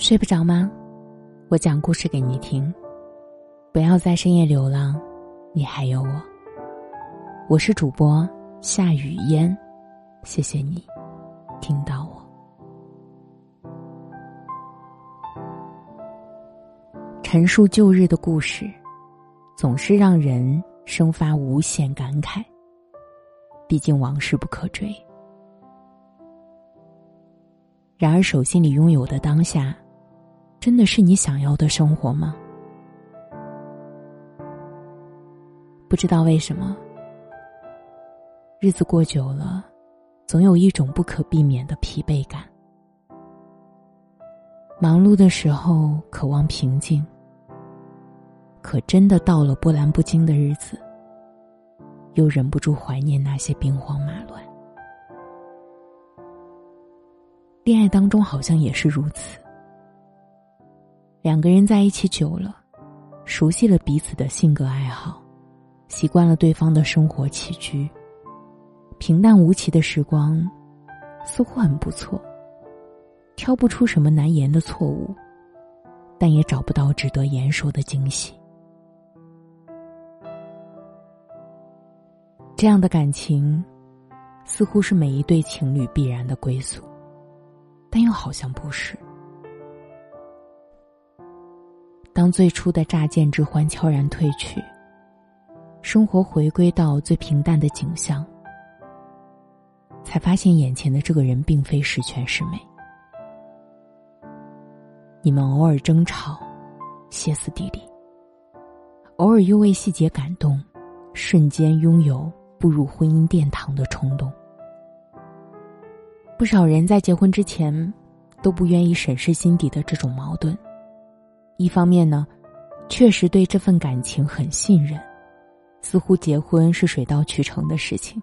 睡不着吗？我讲故事给你听。不要在深夜流浪，你还有我。我是主播夏雨嫣，谢谢你听到我。陈述旧日的故事，总是让人生发无限感慨。毕竟往事不可追。然而手心里拥有的当下。真的是你想要的生活吗？不知道为什么，日子过久了，总有一种不可避免的疲惫感。忙碌的时候渴望平静，可真的到了波澜不惊的日子，又忍不住怀念那些兵荒马乱。恋爱当中好像也是如此。两个人在一起久了，熟悉了彼此的性格爱好，习惯了对方的生活起居，平淡无奇的时光，似乎很不错。挑不出什么难言的错误，但也找不到值得言说的惊喜。这样的感情，似乎是每一对情侣必然的归宿，但又好像不是。当最初的乍见之欢悄然褪去，生活回归到最平淡的景象，才发现眼前的这个人并非十全十美。你们偶尔争吵，歇斯底里；偶尔又为细节感动，瞬间拥有步入婚姻殿堂的冲动。不少人在结婚之前，都不愿意审视心底的这种矛盾。一方面呢，确实对这份感情很信任，似乎结婚是水到渠成的事情。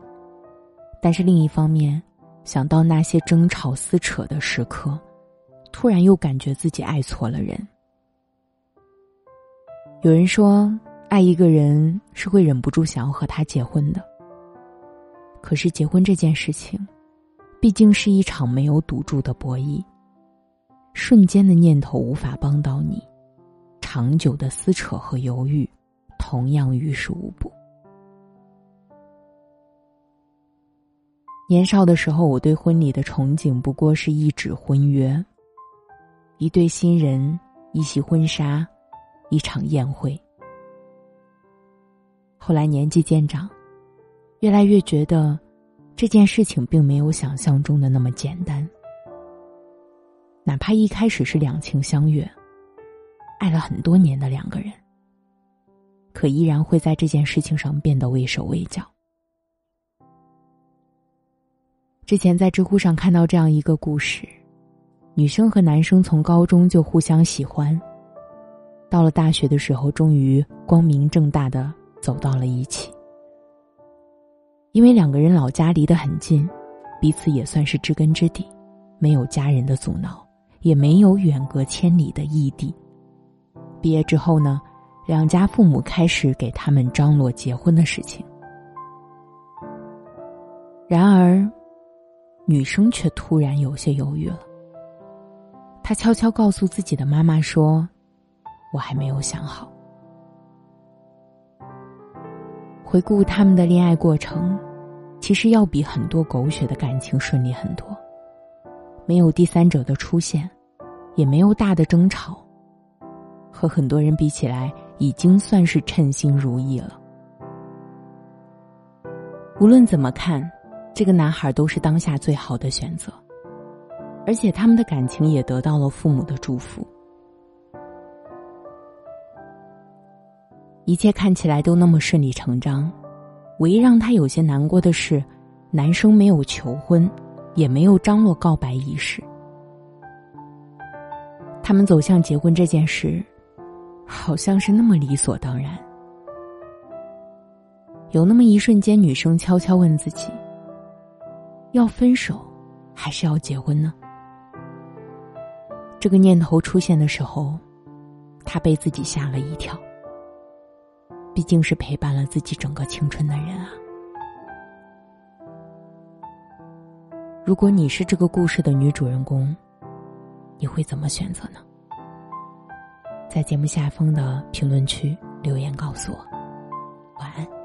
但是另一方面，想到那些争吵撕扯的时刻，突然又感觉自己爱错了人。有人说，爱一个人是会忍不住想要和他结婚的。可是结婚这件事情，毕竟是一场没有赌注的博弈，瞬间的念头无法帮到你。长久的撕扯和犹豫，同样于事无补。年少的时候，我对婚礼的憧憬不过是一纸婚约，一对新人，一袭婚纱，一场宴会。后来年纪渐长，越来越觉得这件事情并没有想象中的那么简单。哪怕一开始是两情相悦。爱了很多年的两个人，可依然会在这件事情上变得畏手畏脚。之前在知乎上看到这样一个故事：女生和男生从高中就互相喜欢，到了大学的时候，终于光明正大的走到了一起。因为两个人老家离得很近，彼此也算是知根知底，没有家人的阻挠，也没有远隔千里的异地。毕业之后呢，两家父母开始给他们张罗结婚的事情。然而，女生却突然有些犹豫了。她悄悄告诉自己的妈妈说：“我还没有想好。”回顾他们的恋爱过程，其实要比很多狗血的感情顺利很多，没有第三者的出现，也没有大的争吵。和很多人比起来，已经算是称心如意了。无论怎么看，这个男孩都是当下最好的选择，而且他们的感情也得到了父母的祝福。一切看起来都那么顺理成章，唯一让他有些难过的是，男生没有求婚，也没有张罗告白仪式。他们走向结婚这件事。好像是那么理所当然。有那么一瞬间，女生悄悄问自己：要分手，还是要结婚呢？这个念头出现的时候，她被自己吓了一跳。毕竟是陪伴了自己整个青春的人啊！如果你是这个故事的女主人公，你会怎么选择呢？在节目下方的评论区留言告诉我。晚安。